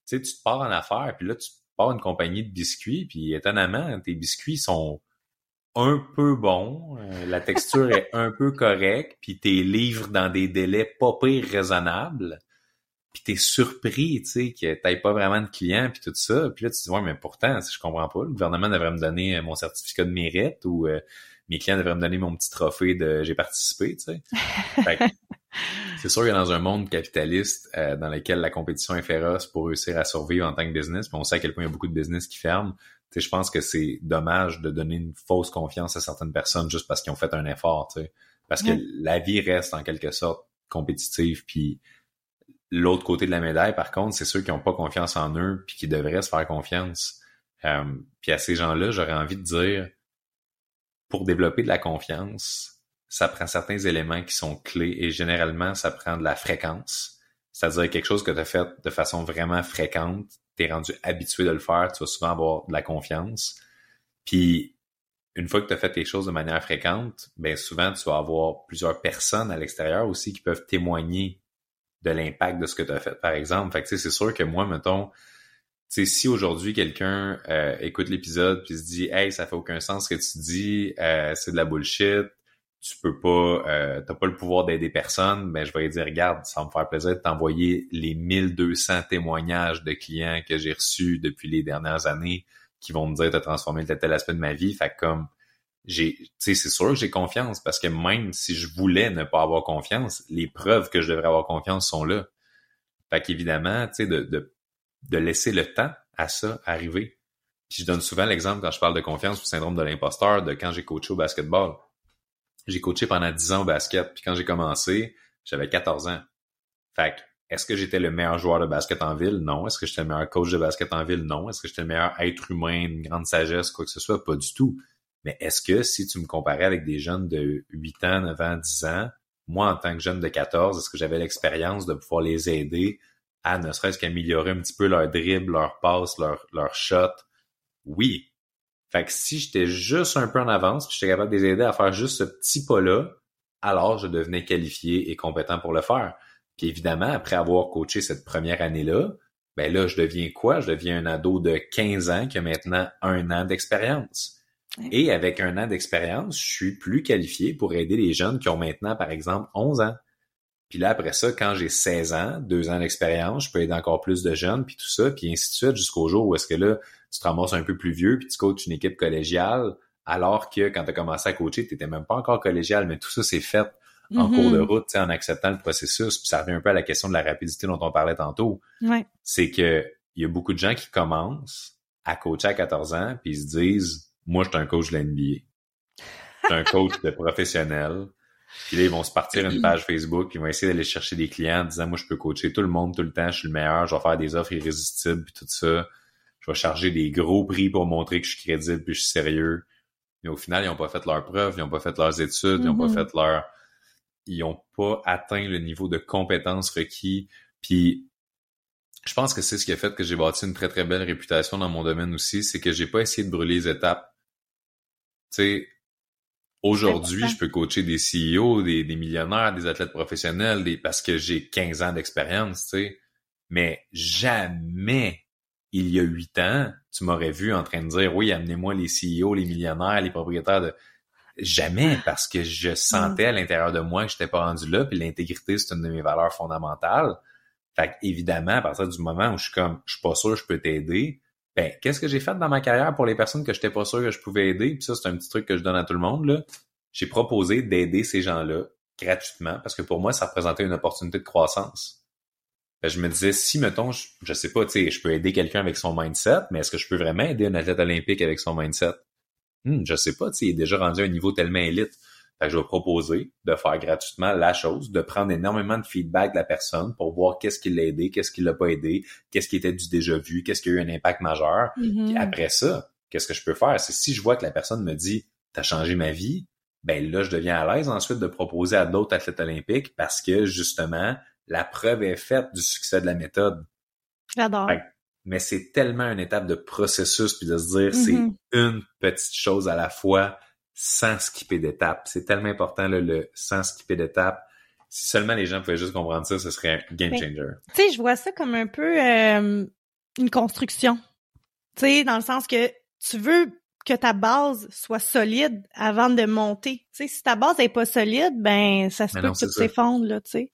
tu te pars en affaires, puis là, tu pars une compagnie de biscuits, puis étonnamment, tes biscuits sont un peu bons, euh, la texture est un peu correcte, puis tes livres dans des délais pas pire raisonnables, puis t'es surpris, tu sais, que t'aies pas vraiment de clients, puis tout ça, puis là, tu te dis, ouais, mais pourtant, je comprends pas, le gouvernement devrait me donner mon certificat de mérite, ou euh, mes clients devraient me donner mon petit trophée de j'ai participé, tu sais. c'est sûr que dans un monde capitaliste euh, dans lequel la compétition est féroce pour réussir à survivre en tant que business, puis on sait à quel point il y a beaucoup de business qui ferment, tu sais, je pense que c'est dommage de donner une fausse confiance à certaines personnes juste parce qu'ils ont fait un effort, tu sais. Parce que la vie reste en quelque sorte compétitive, puis l'autre côté de la médaille, par contre, c'est ceux qui n'ont pas confiance en eux, puis qui devraient se faire confiance. Euh, puis à ces gens-là, j'aurais envie de dire, pour développer de la confiance, ça prend certains éléments qui sont clés et généralement, ça prend de la fréquence. C'est-à-dire quelque chose que tu as fait de façon vraiment fréquente, t'es rendu habitué de le faire, tu vas souvent avoir de la confiance. Puis une fois que tu as fait tes choses de manière fréquente, ben souvent tu vas avoir plusieurs personnes à l'extérieur aussi qui peuvent témoigner de l'impact de ce que tu as fait, par exemple. Fait que c'est sûr que moi, mettons, si aujourd'hui quelqu'un euh, écoute l'épisode puis se dit Hey, ça fait aucun sens ce que tu dis, euh, c'est de la bullshit, tu peux pas, euh, t'as pas le pouvoir d'aider personne, ben je vais dire regarde, ça va me faire plaisir de t'envoyer les 1200 témoignages de clients que j'ai reçus depuis les dernières années qui vont me dire t'as transformé tel tel aspect de ma vie. Fait comme j'ai, tu sais, c'est sûr que j'ai confiance parce que même si je voulais ne pas avoir confiance, les preuves que je devrais avoir confiance sont là. Fait qu'évidemment, tu sais, de, de, de laisser le temps à ça arriver. Puis je donne souvent l'exemple quand je parle de confiance ou syndrome de l'imposteur de quand j'ai coaché au basketball j'ai coaché pendant 10 ans au basket, puis quand j'ai commencé, j'avais 14 ans. Fait est-ce que j'étais le meilleur joueur de basket en ville? Non. Est-ce que j'étais le meilleur coach de basket en ville? Non. Est-ce que j'étais le meilleur être humain, une grande sagesse, quoi que ce soit? Pas du tout. Mais est-ce que si tu me comparais avec des jeunes de 8 ans, 9 ans, 10 ans, moi, en tant que jeune de 14, est-ce que j'avais l'expérience de pouvoir les aider à ne serait-ce qu'améliorer un petit peu leur dribble, leur passe, leur, leur shot? Oui. Fait que si j'étais juste un peu en avance, puis j'étais capable de les aider à faire juste ce petit pas-là, alors je devenais qualifié et compétent pour le faire. Puis évidemment, après avoir coaché cette première année-là, ben là, je deviens quoi? Je deviens un ado de 15 ans qui a maintenant un an d'expérience. Et avec un an d'expérience, je suis plus qualifié pour aider les jeunes qui ont maintenant, par exemple, 11 ans. Puis là, après ça, quand j'ai 16 ans, deux ans d'expérience, je peux aider encore plus de jeunes, puis tout ça, puis ainsi de suite, jusqu'au jour où est-ce que là, tu te ramasses un peu plus vieux, puis tu coaches une équipe collégiale, alors que quand tu as commencé à coacher, tu n'étais même pas encore collégial, mais tout ça s'est fait en cours de route, en acceptant le processus. Puis ça revient un peu à la question de la rapidité dont on parlait tantôt. Ouais. C'est que il y a beaucoup de gens qui commencent à coacher à 14 ans, puis ils se disent Moi, je suis un coach de l'NBA. Je suis un coach de professionnel. Puis là, ils vont se partir une page Facebook, puis ils vont essayer d'aller chercher des clients en disant Moi, je peux coacher tout le monde tout le temps, je suis le meilleur, je vais faire des offres irrésistibles, puis tout ça je vais charger des gros prix pour montrer que je suis crédible puis je suis sérieux. Mais au final, ils n'ont pas fait leurs preuves, ils n'ont pas fait leurs études, ils n'ont pas mm-hmm. fait leur... Ils n'ont pas atteint le niveau de compétence requis. Puis je pense que c'est ce qui a fait que j'ai bâti une très très belle réputation dans mon domaine aussi, c'est que j'ai pas essayé de brûler les étapes. Tu sais, aujourd'hui, je peux coacher des CEO, des, des, millionnaires, des athlètes professionnels, des, parce que j'ai 15 ans d'expérience, tu sais. Mais jamais il y a huit ans, tu m'aurais vu en train de dire oui, amenez-moi les CEO, les millionnaires, les propriétaires de jamais parce que je sentais à l'intérieur de moi que j'étais pas rendu là, puis l'intégrité c'est une de mes valeurs fondamentales. Fait évidemment, à partir du moment où je suis comme je suis pas sûr que je peux t'aider, ben qu'est-ce que j'ai fait dans ma carrière pour les personnes que j'étais pas sûr que je pouvais aider, puis ça c'est un petit truc que je donne à tout le monde là. J'ai proposé d'aider ces gens-là gratuitement parce que pour moi ça représentait une opportunité de croissance. Ben, je me disais, si, mettons, je, je sais pas, tu je peux aider quelqu'un avec son mindset, mais est-ce que je peux vraiment aider un athlète olympique avec son mindset? Hmm, je sais pas, tu sais, il est déjà rendu à un niveau tellement élite. Fait que je vais proposer de faire gratuitement la chose, de prendre énormément de feedback de la personne pour voir qu'est-ce qui l'a aidé, qu'est-ce qui l'a pas aidé, qu'est-ce qui était du déjà vu, qu'est-ce qui a eu un impact majeur. Puis après ça, qu'est-ce que je peux faire? C'est si je vois que la personne me dit, t'as changé ma vie, ben là, je deviens à l'aise ensuite de proposer à d'autres athlètes olympiques parce que justement, la preuve est faite du succès de la méthode. J'adore. Mais c'est tellement une étape de processus, puis de se dire, c'est Mm-hmm. une petite chose à la fois, sans skipper d'étape. C'est tellement important, là, le sans skipper d'étape. Si seulement les gens pouvaient juste comprendre ça, ce serait un game changer. Tu sais, je vois ça comme un peu euh, une construction. Tu sais, dans le sens que tu veux que ta base soit solide avant de monter. Tu sais, si ta base est pas solide, ben ça se Mais peut non, que ça. s'effondres, là, tu sais.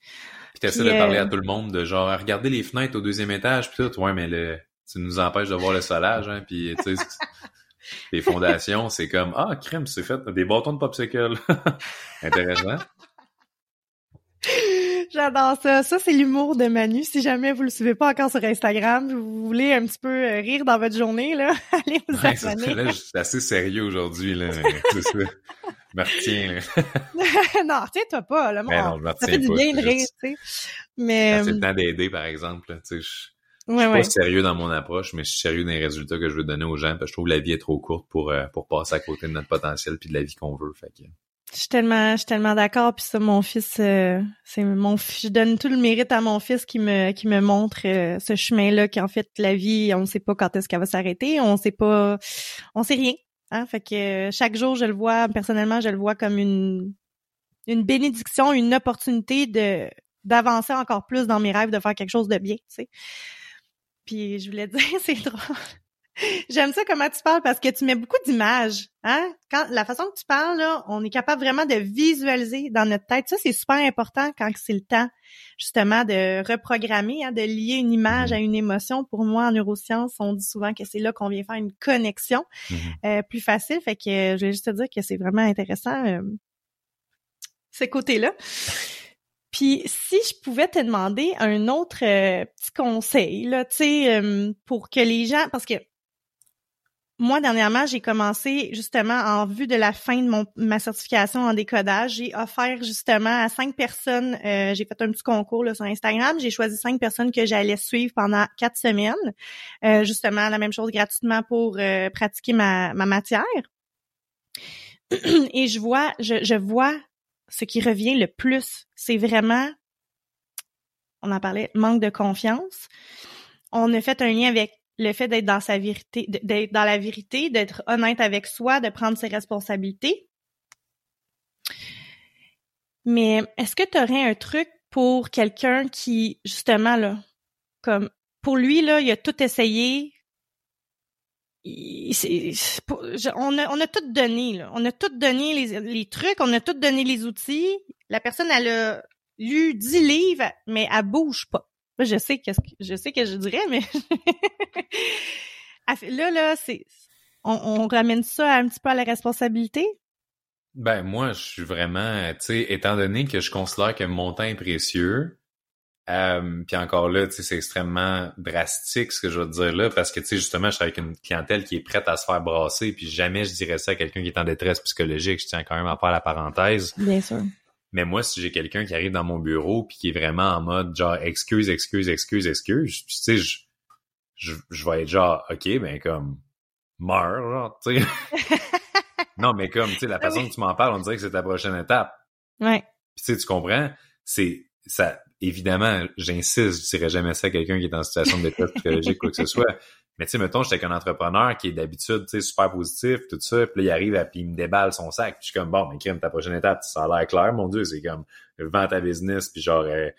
Puis t'essaies de parler euh, à tout le monde de genre, regardez les fenêtres au deuxième étage, puis tout. Ouais, mais le, tu nous empêches de voir le solage, hein, puis tu sais, les fondations, c'est comme, ah, crème, c'est fait, des bâtons de popsicle. Intéressant. J'adore ça. Ça, c'est l'humour de Manu. Si jamais vous le suivez pas encore sur Instagram, vous voulez un petit peu euh, rire dans votre journée, là, allez vous Ouais, ça, abonner. là, je suis assez sérieux aujourd'hui, là. me retiens, là. non, retiens-toi pas, là. Mais mon- non, je me ça fait du bien de rire, tu sais. Mais, c'est le euh, temps d'aider, par exemple, là, tu sais, je, suis ouais. pas sérieux dans mon approche, mais je suis sérieux dans les résultats que je veux donner aux gens, parce que je trouve que la vie est trop courte pour, euh, pour passer à côté de notre potentiel puis de la vie qu'on veut. Fait que, Je suis tellement, je suis tellement d'accord. Puis ça, mon fils, euh, c'est mon, je donne tout le mérite à mon fils qui me, qui me montre euh, ce chemin-là. Qu'en fait, la vie, on ne sait pas quand est-ce qu'elle va s'arrêter. On sait pas, on sait rien. Hein? Fait que euh, chaque jour, je le vois personnellement, je le vois comme une, une bénédiction, une opportunité de d'avancer encore plus dans mes rêves, de faire quelque chose de bien. Tu sais. Puis je voulais dire, c'est drôle. J'aime ça comment tu parles parce que tu mets beaucoup d'images. Hein? Quand la façon que tu parles, là, on est capable vraiment de visualiser dans notre tête. Ça, c'est super important quand c'est le temps, justement, de reprogrammer, hein, de lier une image à une émotion. Pour moi, en neurosciences, on dit souvent que c'est là qu'on vient faire une connexion Mhm. euh, plus facile. Fait que euh, je vais juste te dire que c'est vraiment intéressant euh, ce côté-là. Puis si je pouvais te demander un autre euh, petit conseil, là, tu sais, euh, pour que les gens, parce que moi, dernièrement, j'ai commencé justement en vue de la fin de mon, ma certification en décodage. J'ai offert justement à cinq personnes, euh, j'ai fait un petit concours là, sur Instagram. J'ai choisi cinq personnes que j'allais suivre pendant quatre semaines. Euh, justement, la même chose gratuitement pour euh, pratiquer ma, ma matière. Et je vois, je, je vois ce qui revient le plus. C'est vraiment, on en parlait, manque de confiance. On a fait un lien avec le fait d'être dans sa vérité, d'être dans la vérité, d'être honnête avec soi, de prendre ses responsabilités. Mais est-ce que tu aurais un truc pour quelqu'un qui, justement, là, comme, pour lui, là, il a tout essayé. On, a, on a tout donné, là. On a tout donné les, les trucs, on a tout donné les outils. La personne, elle a lu 10 livres, mais elle bouge pas. Je sais qu'est-ce que je sais que je dirais, mais là, là, c'est on, on ramène ça un petit peu à la responsabilité? Ben moi, je suis vraiment, tu sais, étant donné que je considère que mon temps est précieux, euh, puis encore là, tu sais, c'est extrêmement drastique ce que je veux te dire là, parce que tu sais, justement, je suis avec une clientèle qui est prête à se faire brasser, puis jamais je dirais ça à quelqu'un qui est en détresse psychologique. Je tiens quand même à faire la parenthèse. Bien sûr. Mais moi, si j'ai quelqu'un qui arrive dans mon bureau puis qui est vraiment en mode genre excuse, excuse, excuse, excuse, tu sais, je, je, je vais être genre ok, ben comme meurs, genre, tu sais. non, mais comme tu sais, la façon que tu m'en parles, on dirait que c'est ta prochaine étape. Ouais. Puis tu sais, tu comprends? C'est ça. Évidemment, j'insiste, je dirais jamais ça à quelqu'un qui est en situation de détresse psychologique, quoi que ce soit. Mais tu sais, mettons, j'étais avec un entrepreneur qui est d'habitude, tu sais, super positif, tout ça, puis là, il arrive, à, puis il me déballe son sac. Puis je suis comme, bon, mais crime, ta prochaine étape, ça a l'air clair, mon Dieu, c'est comme, vends ta business, puis genre, euh,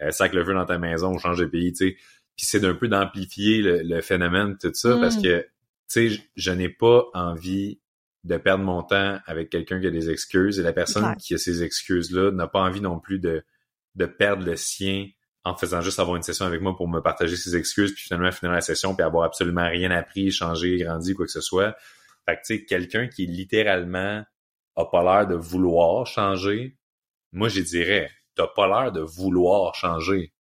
euh, sac le feu dans ta maison, change de pays, tu sais. Puis c'est d'un peu d'amplifier le, le phénomène, tout ça, Mm. parce que, tu sais, je, n'ai pas envie de perdre mon temps avec quelqu'un qui a des excuses, et la personne qui a ces excuses-là n'a pas envie non plus de, de perdre le sien en faisant juste avoir une session avec moi pour me partager ses excuses, puis finalement finir la session, puis avoir absolument rien appris, changé, grandi, quoi que ce soit. Fait que, tu sais, quelqu'un qui littéralement a pas l'air de vouloir changer, moi, je dirais, t'as pas l'air de vouloir changer.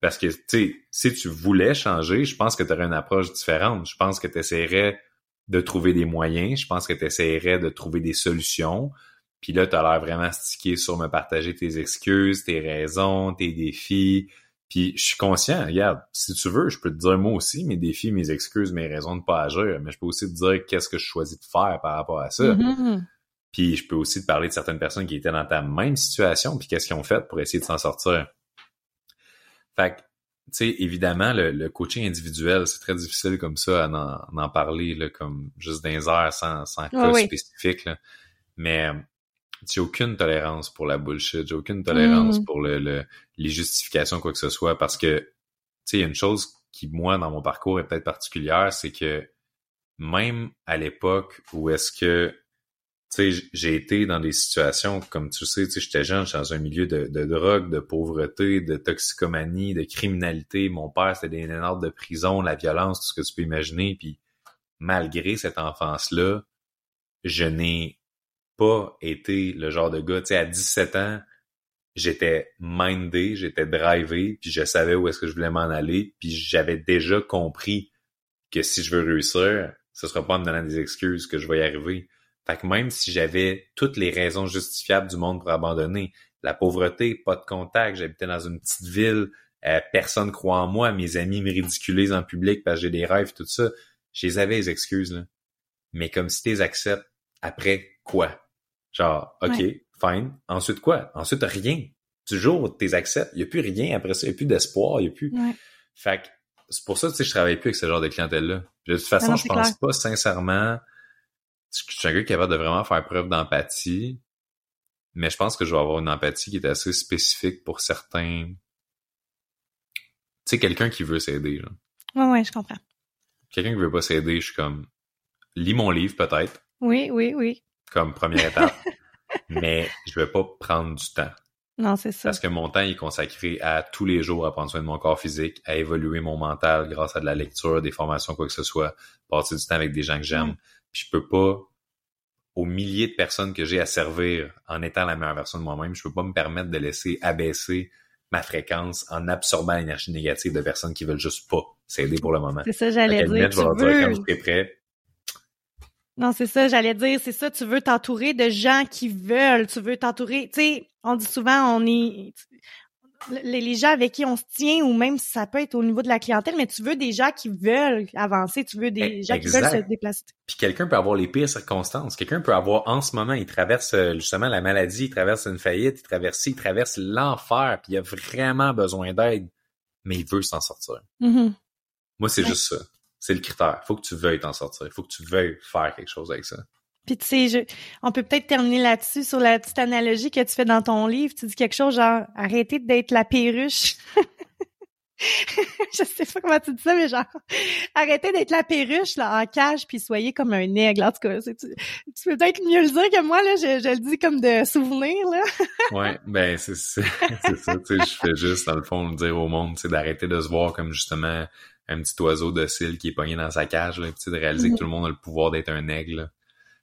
Parce que, tu sais, si tu voulais changer, je pense que tu aurais une approche différente. Je pense que tu essaierais de trouver des moyens. Je pense que tu essaierais de trouver des solutions. Puis là, tu as l'air vraiment stické sur me partager tes excuses, tes raisons, tes défis. Puis je suis conscient, regarde, si tu veux, je peux te dire moi aussi mes défis, mes excuses, mes raisons de pas agir, mais je peux aussi te dire qu'est-ce que je choisis de faire par rapport à ça. Mhm. Puis je peux aussi te parler de certaines personnes qui étaient dans ta même situation, puis qu'est-ce qu'ils ont fait pour essayer de s'en sortir. Fait que, tu sais, évidemment, le, le coaching individuel, c'est très difficile comme ça à en, en parler, là, comme juste les airs, sans, sans cas oui. spécifique. Là. Mais j'ai aucune tolérance pour la bullshit, j'ai aucune tolérance Mm. pour le, le- les justifications, quoi que ce soit, parce que, tu sais, il y a une chose qui, moi, dans mon parcours est peut-être particulière, c'est que même à l'époque où est-ce que tu sais, j'ai été dans des situations, comme tu sais, tu sais, j'étais jeune, j'étais dans un milieu de, de drogue, de pauvreté, de toxicomanie, de criminalité. Mon père, c'était des nénards de prison, la violence, tout ce que tu peux imaginer. Puis malgré cette enfance-là, je n'ai pas été le genre de gars, tu sais, à 17 ans, j'étais mindé, j'étais drivé, puis je savais où est-ce que je voulais m'en aller, puis j'avais déjà compris que si je veux réussir, ce sera pas en me donnant des excuses que je vais y arriver. Fait que même si j'avais toutes les raisons justifiables du monde pour abandonner, la pauvreté, pas de contact, j'habitais dans une petite ville, euh, personne croit en moi, mes amis me ridiculisent en public parce que j'ai des rêves, tout ça, je les avais excuses. Mais comme si tu les acceptes, après quoi? Genre, OK, fine. Ensuite quoi? Ensuite, rien. Du jour où tu acceptes, il n'y a plus rien après ça, il n'y a plus d'espoir, il n'y a plus... Fait que c'est pour ça, sais, je travaille plus avec ce genre de clientèle-là. De toute façon, je pense pas sincèrement... Je suis un gars capable de vraiment faire preuve d'empathie, mais je pense que je vais avoir une empathie qui est assez spécifique pour certains... Tu sais, quelqu'un qui veut s'aider, là. Ouais, ouais, je comprends. Quelqu'un qui veut pas s'aider, je suis comme... Lis mon livre, peut-être. Oui, oui, oui. Comme première étape. mais je vais pas prendre du temps. Non, c'est ça. Parce que mon temps est consacré à tous les jours à prendre soin de mon corps physique, à évoluer mon mental grâce à de la lecture, des formations, quoi que ce soit, passer du temps avec des gens que j'aime. Mm. Puis je peux pas, aux milliers de personnes que j'ai à servir en étant la meilleure version de moi-même, je peux pas me permettre de laisser abaisser ma fréquence en absorbant l'énergie négative de personnes qui veulent juste pas s'aider pour le moment. C'est ça, j'allais dire. je vais leur dire quand je serai prêt, non, c'est ça, j'allais dire, c'est ça, tu veux t'entourer de gens qui veulent, tu veux t'entourer, tu sais, on dit souvent, on est, les, gens avec qui on se tient, ou même si ça peut être au niveau de la clientèle, mais tu veux des gens qui veulent avancer, tu veux des gens qui veulent se déplacer. Puis quelqu'un peut avoir les pires circonstances. Quelqu'un peut avoir, en ce moment, il traverse euh, justement la maladie, il traverse une faillite, il traverse, il traverse l'enfer, puis il a vraiment besoin d'aide, mais il veut s'en sortir. Mm-hmm. Moi, c'est juste ça. C'est le critère. Faut que tu veuilles t'en sortir. Faut que tu veuilles faire quelque chose avec ça. Puis tu sais, on peut peut-être terminer là-dessus sur la petite analogie que tu fais dans ton livre. Tu dis quelque chose genre arrêtez d'être la perruche. je sais pas comment tu dis ça, mais genre arrêtez d'être la perruche là en cage puis soyez comme un aigle. En tout cas, tu, tu, peux peut-être mieux le dire que moi là. Je, je le dis comme de souvenir là. ouais, ben c'est c'est ça. Tu sais, je fais juste dans le fond dire au monde, c'est d'arrêter de se voir comme justement un petit oiseau docile qui est pogné dans sa cage, là, de réaliser que mhm. tout le monde a le pouvoir d'être un aigle.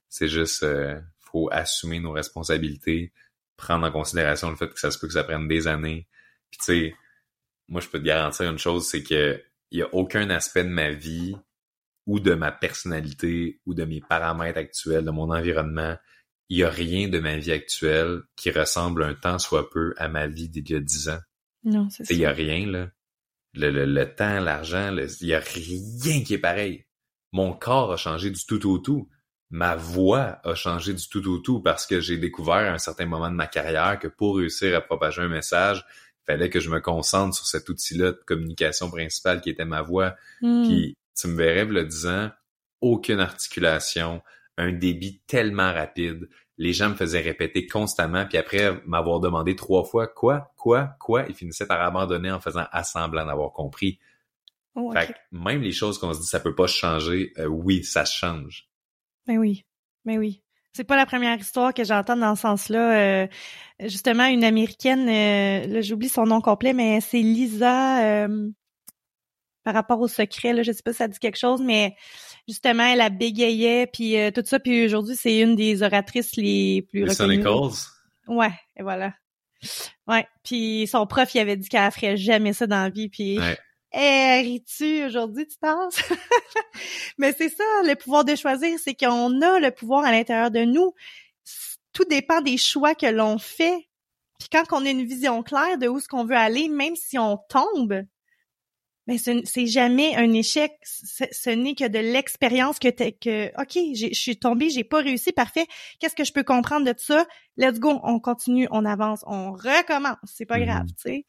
C'est juste, euh, faut assumer nos responsabilités, prendre en considération le fait que ça se peut que ça prenne des années. Puis tu sais, moi je peux te garantir une chose, c'est que il y a aucun aspect de ma vie ou de ma personnalité ou de mes paramètres actuels, de mon environnement, il y a rien de ma vie actuelle qui ressemble un temps soit peu à ma vie d'il y a dix ans. Non, c'est ça. Il y a rien, là le, le, temps, l'argent, il y a rien qui est pareil. Mon corps a changé du tout au tout. Ma voix a changé du tout au tout parce que j'ai découvert à un certain moment de ma carrière que pour réussir à propager un message, il fallait que je me concentre sur cet outil-là de communication principale qui était ma voix. Hmm. Puis tu me verrais le disant, aucune articulation, un débit tellement rapide, les gens me faisaient répéter constamment, puis après m'avoir demandé trois fois quoi, quoi, quoi, ils finissaient par abandonner en faisant assemblant d'avoir compris. Oh, fait même les choses qu'on se dit ça peut pas changer, euh, oui, ça change. Ben oui, ben oui. C'est pas la première histoire que j'entends dans ce sens-là. Euh, justement, une américaine, euh, là j'oublie son nom complet, mais c'est Lisa par rapport au secret. Là, je sais pas si ça dit quelque chose, mais justement, elle a bégayait, puis euh, tout ça. Puis aujourd'hui, c'est une des oratrices les plus Lisa reconnues. Ouais, et voilà. Ouais, puis son prof, il avait dit qu'elle ferait jamais ça dans la vie, puis... Ouais. Eh, tu aujourd'hui, tu penses? Mais c'est ça, le pouvoir de choisir, c'est qu'on a le pouvoir à l'intérieur de nous. Tout dépend des choix que l'on fait. Puis quand on a une vision claire de où ce qu'on veut aller, même si on tombe, mais c'est jamais un échec. Ce n'est que de l'expérience que t'es que ok, je suis tombée, j'ai pas réussi, parfait. Qu'est-ce que je peux comprendre de ça? Let's go, on continue, on avance, on recommence. C'est pas grave, mm-hmm. tu sais.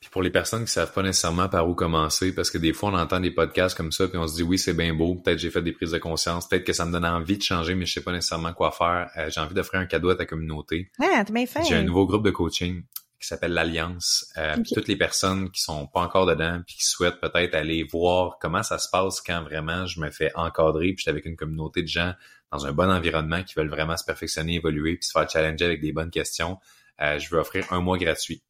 Puis pour les personnes qui savent pas nécessairement par où commencer, parce que des fois on entend des podcasts comme ça, puis on se dit oui c'est bien beau, peut-être j'ai fait des prises de conscience, peut-être que ça me donne envie de changer, mais je sais pas nécessairement quoi faire. Euh, j'ai envie d'offrir un cadeau à ta communauté. Ah, t'as bien fait. J'ai un nouveau groupe de coaching qui s'appelle l'Alliance. Euh, Toutes les personnes qui sont pas encore dedans puis qui souhaitent peut-être aller voir comment ça se passe quand vraiment je me fais encadrer puis je suis avec une communauté de gens dans un bon environnement qui veulent vraiment se perfectionner, évoluer puis se faire challenger avec des bonnes questions. Euh, je veux offrir un mois gratuit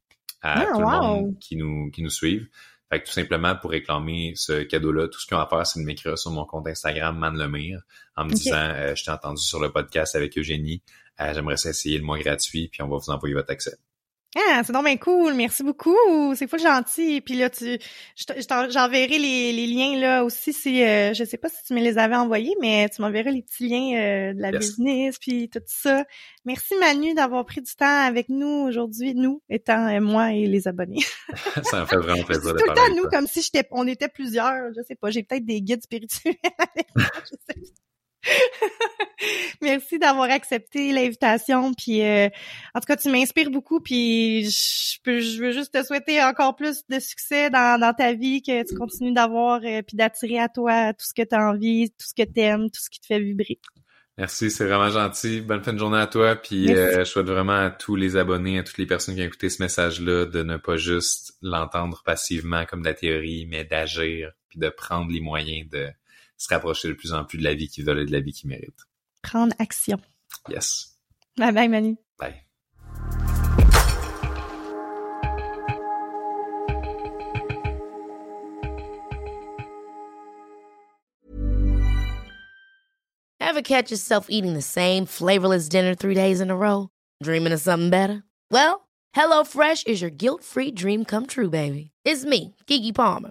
à ah, tout le monde qui nous qui nous suivent. Fait que tout simplement pour réclamer ce cadeau-là, tout ce qu'ils ont à faire, c'est de m'écrire sur mon compte Instagram Man Lemire en me disant euh, je t'ai entendu sur le podcast avec Eugénie, euh, j'aimerais essayer le mois gratuit, puis on va vous envoyer votre accès. Ah, c'est donc bien cool. Merci beaucoup. C'est fou gentil. Puis là, tu, j'enverrai les, les liens là aussi si, euh, je sais pas si tu me les avais envoyés, mais tu m'enverras les petits liens euh, de la business puis tout ça. Merci Manu d'avoir pris du temps avec nous aujourd'hui, nous étant euh, moi et les abonnés. ça me fait vraiment plaisir de Tout le temps nous comme si j'étais, on était plusieurs. Je sais pas. J'ai peut-être des guides spirituels avec moi. Je sais. Merci d'avoir accepté l'invitation. Puis, euh, en tout cas, tu m'inspires beaucoup. Puis, je, peux, je veux juste te souhaiter encore plus de succès dans, dans ta vie, que tu continues d'avoir, euh, puis d'attirer à toi tout ce que tu as envie, tout ce que tu aimes, tout ce qui te fait vibrer. Merci, c'est vraiment gentil. Bonne fin de journée à toi. Puis euh, je souhaite vraiment à tous les abonnés, à toutes les personnes qui ont écouté ce message-là, de ne pas juste l'entendre passivement comme de la théorie, mais d'agir, puis de prendre les moyens de se rapprocher de plus en plus de la vie qu'ils veulent et de la vie qu'ils méritent. Prendre action. Yes. Bye bye, Manu. Bye. Ever catch yourself eating the same flavorless dinner three days in a row? Dreaming of something better? Well, HelloFresh is your guilt-free dream come true, baby. It's me, Kiki Palmer.